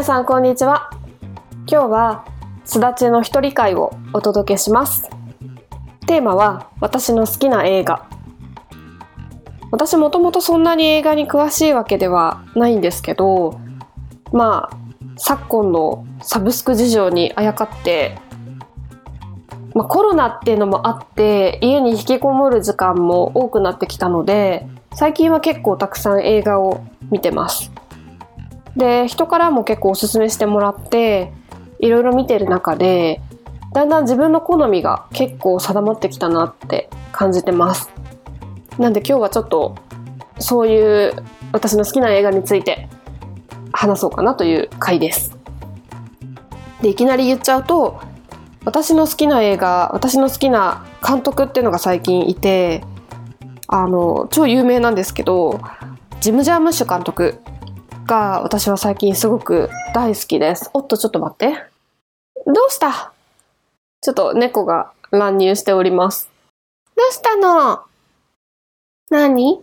皆さんこんにちは。今日はすだちの一人会をお届けします。テーマは私の好きな映画。私もともとそんなに映画に詳しいわけではないんですけどまあ昨今のサブスク事情にあやかってまあ、コロナっていうのもあって家に引きこもる時間も多くなってきたので最近は結構たくさん映画を見てます。で人からも結構おすすめしてもらっていろいろ見てる中でだんだん自分の好みが結構定まってきたなって感じてます。なんで今日はちょっとそういう私の好きな映画について話そうかなという回です。でいきなり言っちゃうと私の好きな映画私の好きな監督っていうのが最近いてあの超有名なんですけどジム・ジャームッシュ監督が私は最近すごく大好きです。おっとちょっと待って。どうした？ちょっと猫が乱入しております。どうしたの？何？ど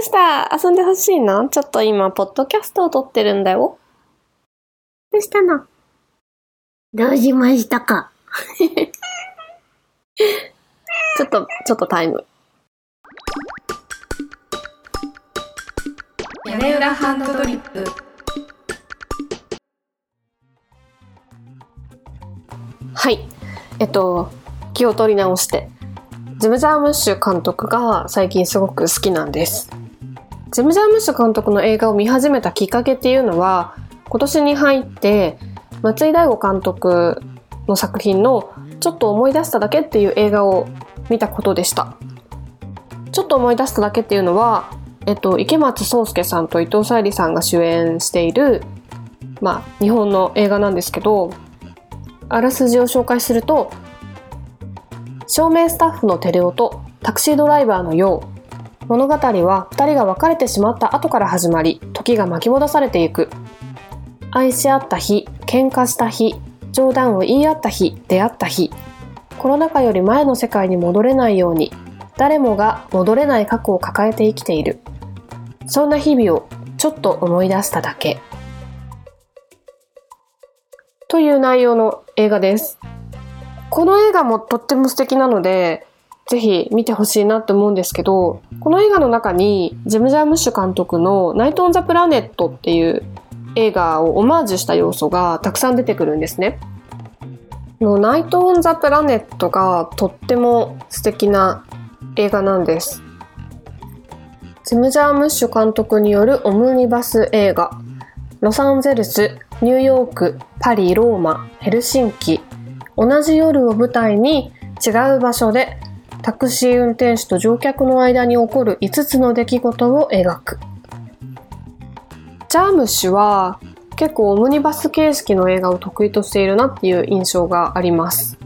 うした？遊んでほしいの？ちょっと今、ポッドキャストを撮ってるんだよ。どうしたの？どうしましたか？ちょっと、ちょっとタイム。屋根裏ハンドドリップはい。えっと、気を取り直して。ジム・ジャームッシュ監督が最近すごく好きなんです。ジム・ジャームッシュ監督の映画を見始めたきっかけっていうのは、今年に入って松井大悟監督の作品の「ちょっと思い出しただけ」っていう映画を見たことでした。ちょっと思い出しただけっていうのは、えっと、池松壮亮さんと伊藤沙莉さんが主演している、まあ、日本の映画なんですけどあらすじを紹介すると照明スタッフのテレオとタクシードライバーのよう物語は2人が別れてしまった後から始まり時が巻き戻されていく。愛し合った日喧嘩した日冗談を言い合った日出会った日。コロナ禍より前の世界に戻れないように誰もが戻れない過去を抱えて生きている。そんな日々をちょっと思い出しただけという内容の映画ですこの映画もとっても素敵なのでぜひ見てほしいなって思うんですけどこの映画の中にジム・ジャームッシュ監督の「ナイト・オン・ザ・プラネット」っていう映画をオマージュした要素がたくさん出てくるんですね。のナイト・オン・ザ・プラネットがとっても素敵な映画なんです。ジム・ジャームッシュ監督によるオムニバス映画。ロサンゼルス、ニューヨーク、パリ、ローマ、ヘルシンキ。同じ夜を舞台に違う場所でタクシー運転手と乗客の間に起こる5つの出来事を描く。ジャームッシュは結構オムニバス形式の映画を得意としているなっていう印象があります。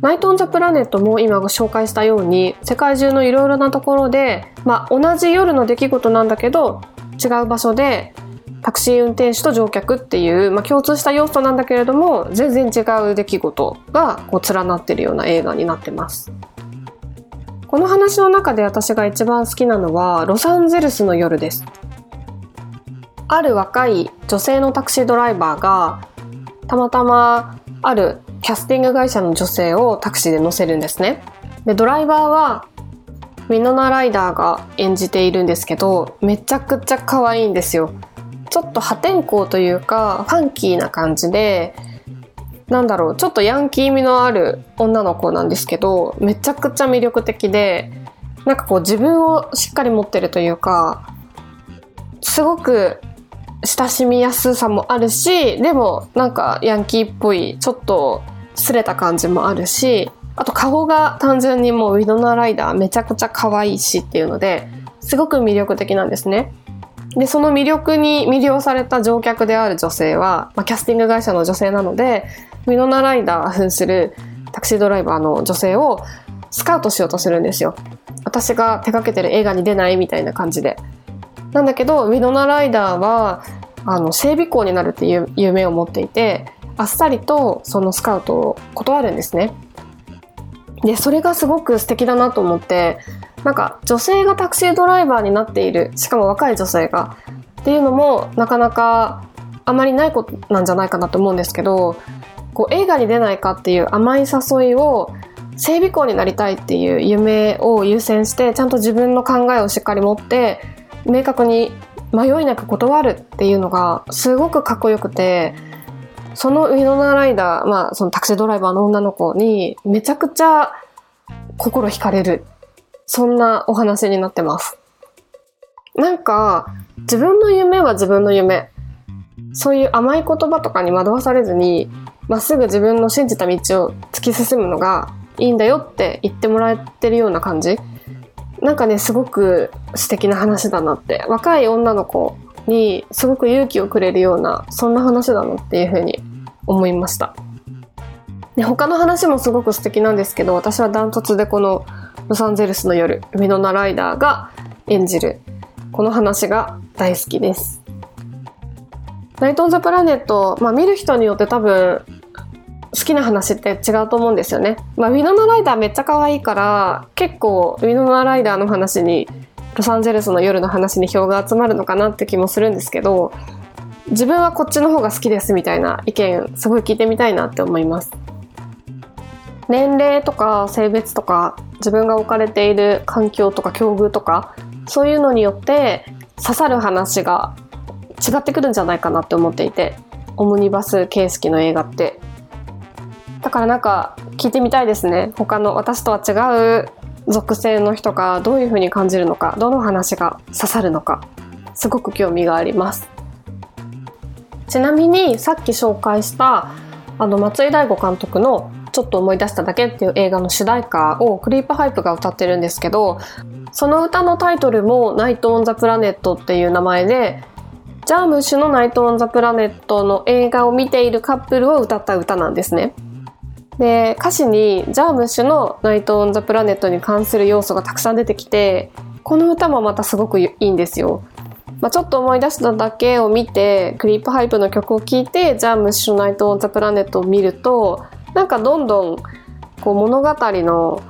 ナイト・オン・ザ・プラネットも今ご紹介したように世界中のいろいろなところで、まあ、同じ夜の出来事なんだけど違う場所でタクシー運転手と乗客っていう、まあ、共通した要素なんだけれども全然違う出来事がこう連なってるような映画になってます。この話の中で私が一番好きなのはロサンゼルスの夜です。ある若い女性のタクシードライバーがたまたまあるキャスティング会社の女性をタクシーで乗せるんですね。でドライバーはミノナライダーが演じているんですけどめちゃくちゃ可愛いんですよ。ちょっと破天荒というかファンキーな感じでなんだろうちょっとヤンキー味のある女の子なんですけどめちゃくちゃ魅力的でなんかこう自分をしっかり持ってるというかすごく親しみやすさもあるしでもなんかヤンキーっぽいちょっとすれた感じもあるしあと顔が単純にもうウィドナライダーめちゃくちゃ可愛いしっていうのですごく魅力的なんですね。でその魅力に魅了された乗客である女性は、まあ、キャスティング会社の女性なのでウィノナライダー扮するタクシードライバーの女性をスカウトしようとするんですよ。私が手掛けてる映画に出ないみたいな感じで。なんだけどウィノナライダーはあの整備工になるっていう夢を持っていてあっさりとそのスカウトを断るんですね。で、それがすごく素敵だなと思って、なんか女性がタクシードライバーになっている、しかも若い女性が、っていうのもなかなかあまりないことなんじゃないかなと思うんですけど、こう映画に出ないかっていう甘い誘いを整備工になりたいっていう夢を優先してちゃんと自分の考えをしっかり持って明確に迷いなく断るっていうのがすごくかっこよくてそのウィノナライダー、まあ、そのタクシードライバーの女の子にめちゃくちゃ心惹かれる。そんなお話になってます。なんか自分の夢は自分の夢。そういう甘い言葉とかに惑わされずにまっすぐ自分の信じた道を突き進むのがいいんだよって言ってもらえてるような感じ。なんかねすごく素敵な話だなって。若い女の子にすごく勇気をくれるようなそんな話だなっていうふうに思いましたで他の話もすごく素敵なんですけど私はダントツでこのロサンゼルスの夜ウィノナライダーが演じるこの話が大好きですナイト・オン・ザ・プラネット、まあ、見る人によって多分好きな話って違うと思うんですよね。まあ、ウィノナライダーめっちゃ可愛いから結構ウィノナライダーの話にロサンゼルスの夜の話に票が集まるのかなって気もするんですけど自分はこっちの方が好きですみたいな意見すごい聞いてみたいなって思います。年齢とか性別とか自分が置かれている環境とか境遇とかそういうのによって刺さる話が違ってくるんじゃないかなって思っていてオムニバス形式の映画ってだからなんか聞いてみたいですね他の私とは違う属性の人がどういう風に感じるのかどの話が刺さるのかすごく興味がありますちなみにさっき紹介したあの松居大悟監督の「ちょっと思い出しただけ」っていう映画の主題歌をクリープハイプが歌ってるんですけどその歌のタイトルも「ナイト・オン・ザ・プラネット」っていう名前でジャームッシュの「ナイト・オン・ザ・プラネット」の映画を見ているカップルを歌った歌なんですね。で歌詞にジャームッシュの「ナイト・オン・ザ・プラネット」に関する要素がたくさん出てきてこの歌もまたすごくいいんですよ。まあ、ちょっと思い出しただけを見てクリープハイプの曲を聴いてジャームッシュの「ナイト・オン・ザ・プラネット」を見るとなんかどんどんこう物語の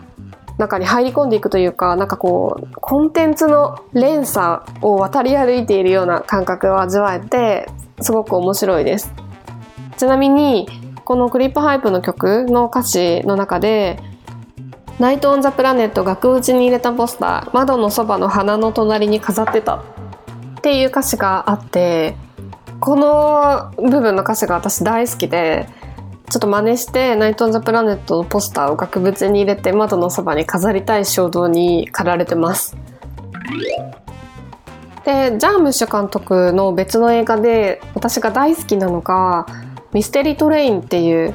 中に入り込んでいくというかなんかこうコンテンツの連鎖を渡り歩いているような感覚を味わえてすごく面白いです。ちなみにこのクリップハイプの曲の歌詞の中で「ナイト・オン・ザ・プラネット額縁に入れたポスター窓のそばの花の隣に飾ってた」っていう歌詞があってこの部分の歌詞が私大好きでちょっと真似して「ナイト・オン・ザ・プラネット」のポスターを額縁に入れて窓のそばに飾りたい衝動に駆られてます。でジャームッシュ監督の別の映画で私が大好きなのが「ミステリー・トレイン」っていう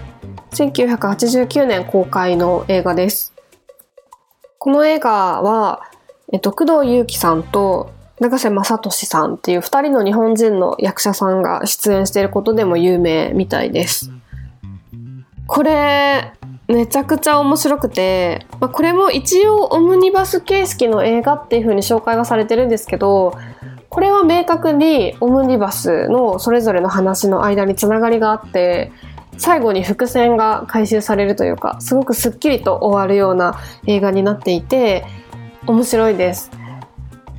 1989年公開の映画です。この映画は、えっと、工藤祐樹さんと永瀬正敏さんっていう二人の日本人の役者さんが出演していることでも有名みたいです。これ、めちゃくちゃ面白くて、まあ、これも一応オムニバス形式の映画っていう風に紹介はされてるんですけど、これは明確にオムニバスのそれぞれの話の間につながりがあって、最後に伏線が回収されるというか、すごくスッキリと終わるような映画になっていて、面白いです。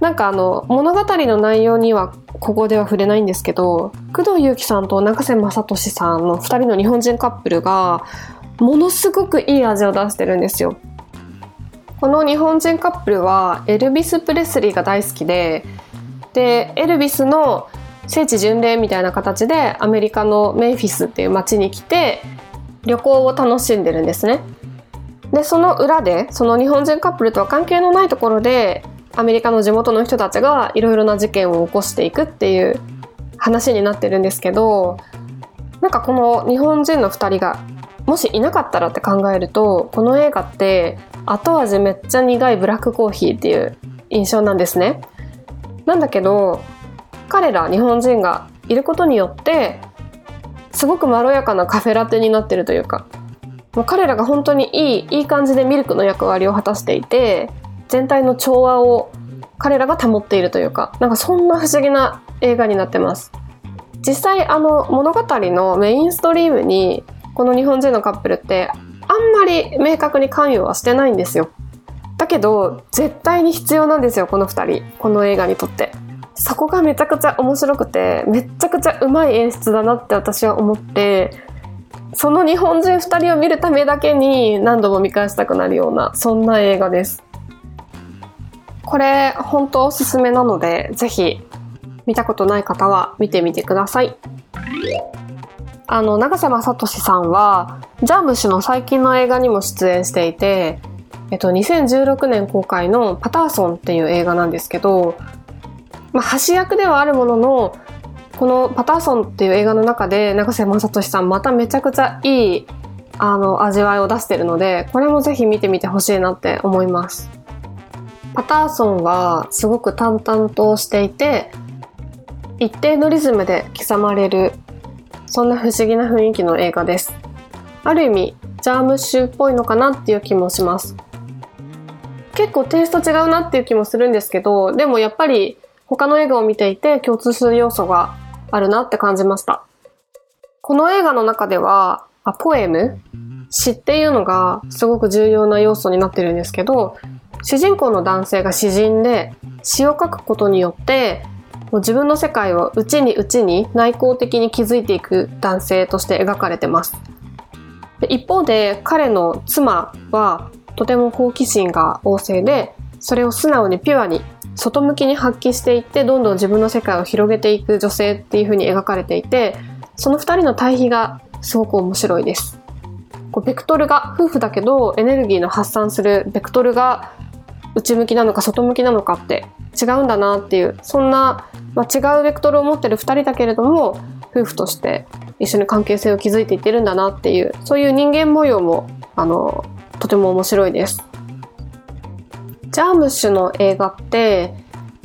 なんかあの、物語の内容にはここでは触れないんですけど、工藤祐樹さんと永瀬正敏さんの二人の日本人カップルが、ものすごくいい味を出してるんですよ。この日本人カップルはエルビス・プレスリーが大好きで、で、エルビスの聖地巡礼みたいな形でアメリカのメンフィスっていう街に来て旅行を楽しんでるんですね。で、その裏で、その日本人カップルとは関係のないところでアメリカの地元の人たちがいろいろな事件を起こしていくっていう話になってるんですけど、なんかこの日本人の2人がもしいなかったらって考えると、この映画って後味めっちゃ苦いブラックコーヒーっていう印象なんですね。なんだけど、彼ら日本人がいることによって、すごくまろやかなカフェラテになってるというか、もう彼らが本当にいい、いい感じでミルクの役割を果たしていて、全体の調和を彼らが保っているというか、なんかそんな不思議な映画になってます。実際あの物語のメインストリームにこの日本人のカップルってあんまり明確に関与はしてないんですよ。だけど、絶対に必要なんですよ、この二人。この映画にとって。そこがめちゃくちゃ面白くて、めちゃくちゃうまい演出だなって私は思って、その日本人二人を見るためだけに何度も見返したくなるような、そんな映画です。これ、本当おすすめなので、ぜひ、見たことない方は見てみてください。あの、長瀬正敏さんは、ジャーム氏の最近の映画にも出演していて、えっと、2016年公開のパターソンっていう映画なんですけど、まあ、橋役ではあるものの、このパターソンっていう映画の中で永瀬正敏さんまためちゃくちゃいいあの味わいを出してるのでこれもぜひ見てみてほしいなって思います。パターソンはすごく淡々としていて一定のリズムで刻まれるそんな不思議な雰囲気の映画です。ある意味ジャームッシュっぽいのかなっていう気もします。結構テイスト違うなっていう気もするんですけどでもやっぱり他の映画を見ていて共通する要素があるなって感じました。この映画の中では、あポエム？詩っていうのがすごく重要な要素になってるんですけど、主人公の男性が詩人で詩を書くことによってもう自分の世界を内に内に内向的に築いていく男性として描かれてますで一方で彼の妻はとても好奇心が旺盛でそれを素直にピュアに外向きに発揮していってどんどん自分の世界を広げていく女性っていう風に描かれていてその2人の対比がすごく面白いです。こうベクトルが夫婦だけどエネルギーの発散するベクトルが内向きなのか外向きなのかって違うんだなっていうそんな、まあ、違うベクトルを持ってる2人だけれども夫婦として一緒に関係性を築いていってるんだなっていうそういう人間模様もあのとても面白いです。ジャームッシュの映画って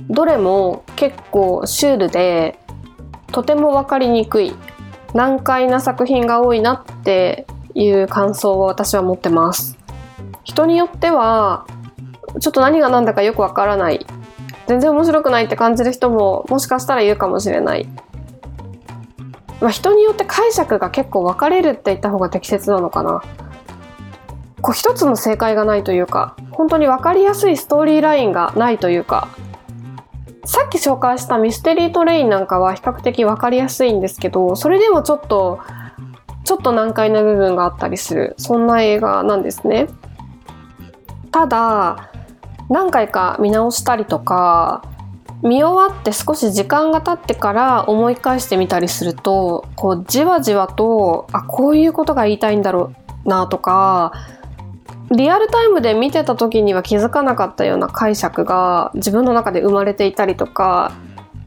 どれも結構シュールでとても分かりにくい難解な作品が多いなっていう感想を私は持ってます。人によってはちょっと何が何だかよくわからない全然面白くないって感じる人ももしかしたらいるかもしれない、まあ、人によって解釈が結構分かれるって言った方が適切なのかな。こう一つの正解がないというか本当に分かりやすいストーリーラインがないというかさっき紹介したミステリートレインなんかは比較的分かりやすいんですけどそれでもちょっとちょっと難解な部分があったりするそんな映画なんですね。ただ何回か見直したりとか見終わって少し時間が経ってから思い返してみたりするとこうじわじわとあこういうことが言いたいんだろうなとかリアルタイムで見てた時には気づかなかったような解釈が自分の中で生まれていたりとか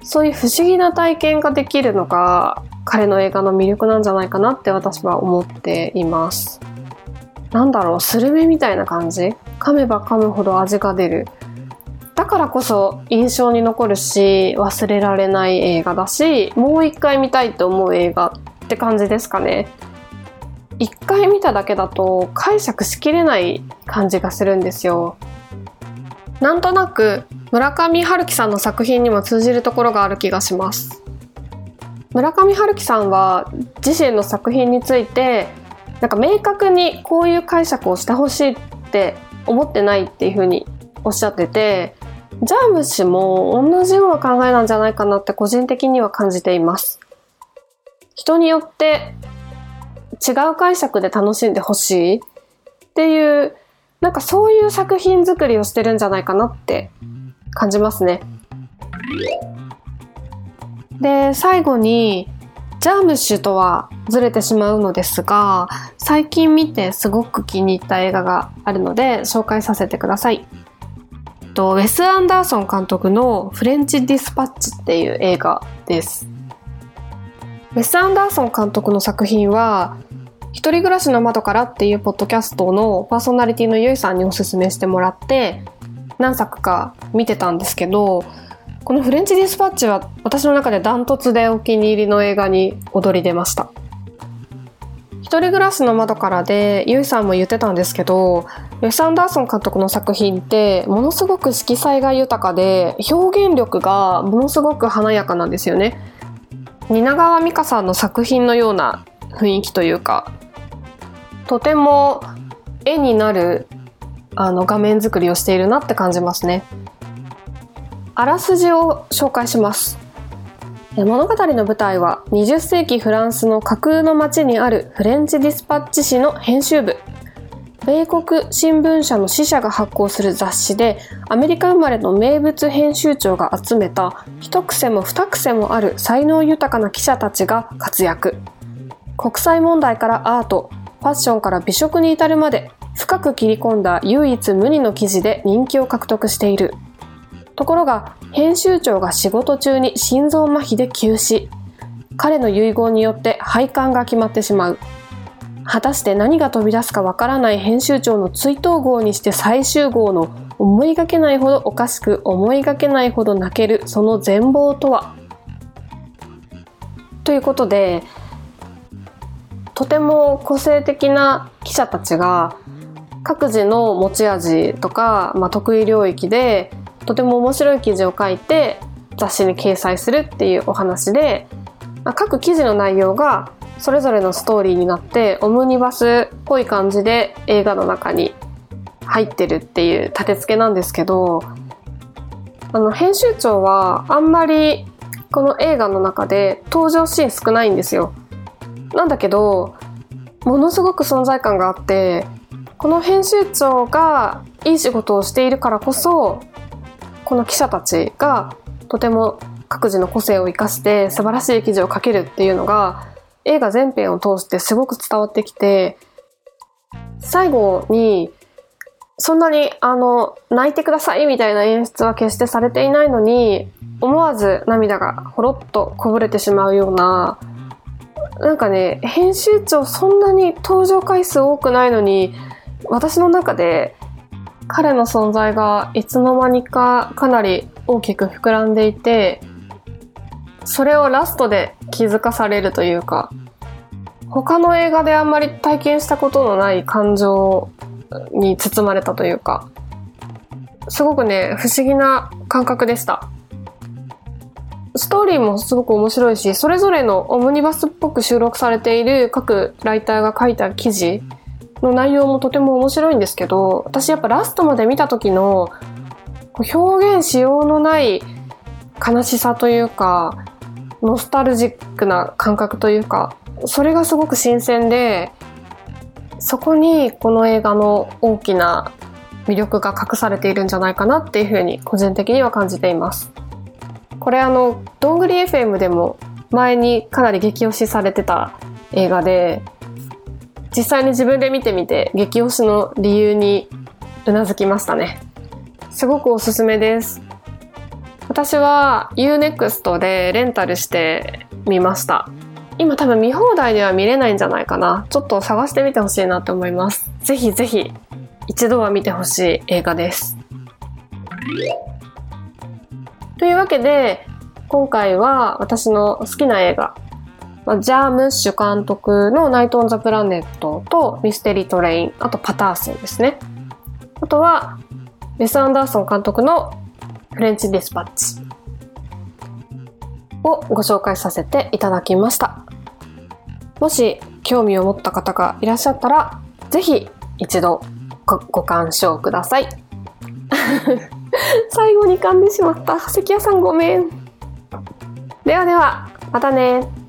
そういう不思議な体験ができるのが彼の映画の魅力なんじゃないかなって私は思っています。なんだろう、スルメみたいな感じ？噛めば噛むほど味が出る。だからこそ印象に残るし忘れられない映画だしもう一回見たいと思う映画って感じですかね。一回見ただけだと解釈しきれない感じがするんですよ。なんとなく村上春樹さんの作品にも通じるところがある気がします。村上春樹さんは自身の作品についてなんか明確にこういう解釈をしてほしいって思ってないっていうふうにおっしゃっててジャーム氏も同じような考えなんじゃないかなって個人的には感じています。人によって違う解釈で楽しんでほしいっていう、なんかそういう作品作りをしてるんじゃないかなって感じますね。で、最後に、ジャームッシュとはずれてしまうのですが、最近見てすごく気に入った映画があるので紹介させてください。とウェス・アンダーソン監督のフレンチ・ディスパッチっていう映画です。ウェス・アンダーソン監督の作品は一人暮らしの窓からっていうポッドキャストのパーソナリティのゆいさんにおすすめしてもらって何作か見てたんですけどこのフレンチディスパッチは私の中でダントツでお気に入りの映画に踊り出ました。一人暮らしの窓からでゆいさんも言ってたんですけどウェス・アンダーソン監督の作品ってものすごく色彩が豊かで表現力がものすごく華やかなんですよね。蜷川美香さんの作品のような雰囲気というかとても絵になるあの画面作りをしているなって感じますね。あらすじを紹介します。物語の舞台は20世紀フランスの架空の街にあるフレンチディスパッチ紙の編集部。米国新聞社の支社が発行する雑誌でアメリカ生まれの名物編集長が集めた一癖も二癖もある才能豊かな記者たちが活躍国際問題からアートファッションから美食に至るまで深く切り込んだ唯一無二の記事で人気を獲得している。ところが編集長が仕事中に心臓麻痺で急死。彼の遺言によって廃刊が決まってしまう。果たして何が飛び出すかわからない編集長の追悼号にして最終号の思いがけないほどおかしく思いがけないほど泣けるその全貌とは？ということでとても個性的な記者たちが各自の持ち味とか、まあ、得意領域でとても面白い記事を書いて雑誌に掲載するっていうお話で、まあ、各記事の内容がそれぞれのストーリーになってオムニバスっぽい感じで映画の中に入ってるっていう立て付けなんですけどあの編集長はあんまりこの映画の中で登場シーン少ないんですよ。なんだけどものすごく存在感があってこの編集長がいい仕事をしているからこそこの記者たちがとても各自の個性を生かして素晴らしい記事を書けるっていうのが映画全編を通してすごく伝わってきて、最後に、そんなに、あの、泣いてくださいみたいな演出は決してされていないのに、思わず涙がほろっとこぼれてしまうような、なんかね、編集長そんなに登場回数多くないのに、私の中で彼の存在がいつの間にかかなり大きく膨らんでいて、それをラストで気づかされるというか、他の映画であんまり体験したことのない感情に包まれたというか、すごくね、不思議な感覚でした。ストーリーもすごく面白いし、それぞれのオムニバスっぽく収録されている各ライターが書いた記事の内容もとても面白いんですけど、私やっぱラストまで見た時の表現しようのない悲しさというか、ノスタルジックな感覚というか、それがすごく新鮮で、そこにこの映画の大きな魅力が隠されているんじゃないかなっていうふうに個人的には感じています。これあの、どんぐり FM でも前にかなり激推しされてた映画で、実際に自分で見てみて激推しの理由にうなずきましたね。すごくおすすめです。私は Unext でレンタルしてみました。今多分見放題では見れないんじゃないかな。ちょっと探してみてほしいなと思います。ぜひぜひ一度は見てほしい映画です。というわけで、今回は私の好きな映画、ジャームッシュ監督のナイト・オン・ザ・プラネットとミステリー・トレイン、あとパターソンですね。あとは、ウェス・アンダーソン監督のフレンチディスパッチをご紹介させていただきました。もし興味を持った方がいらっしゃったら、ぜひ一度ごご鑑賞ください。最後に噛んでしまった。関谷さんごめん。ではでは、またね。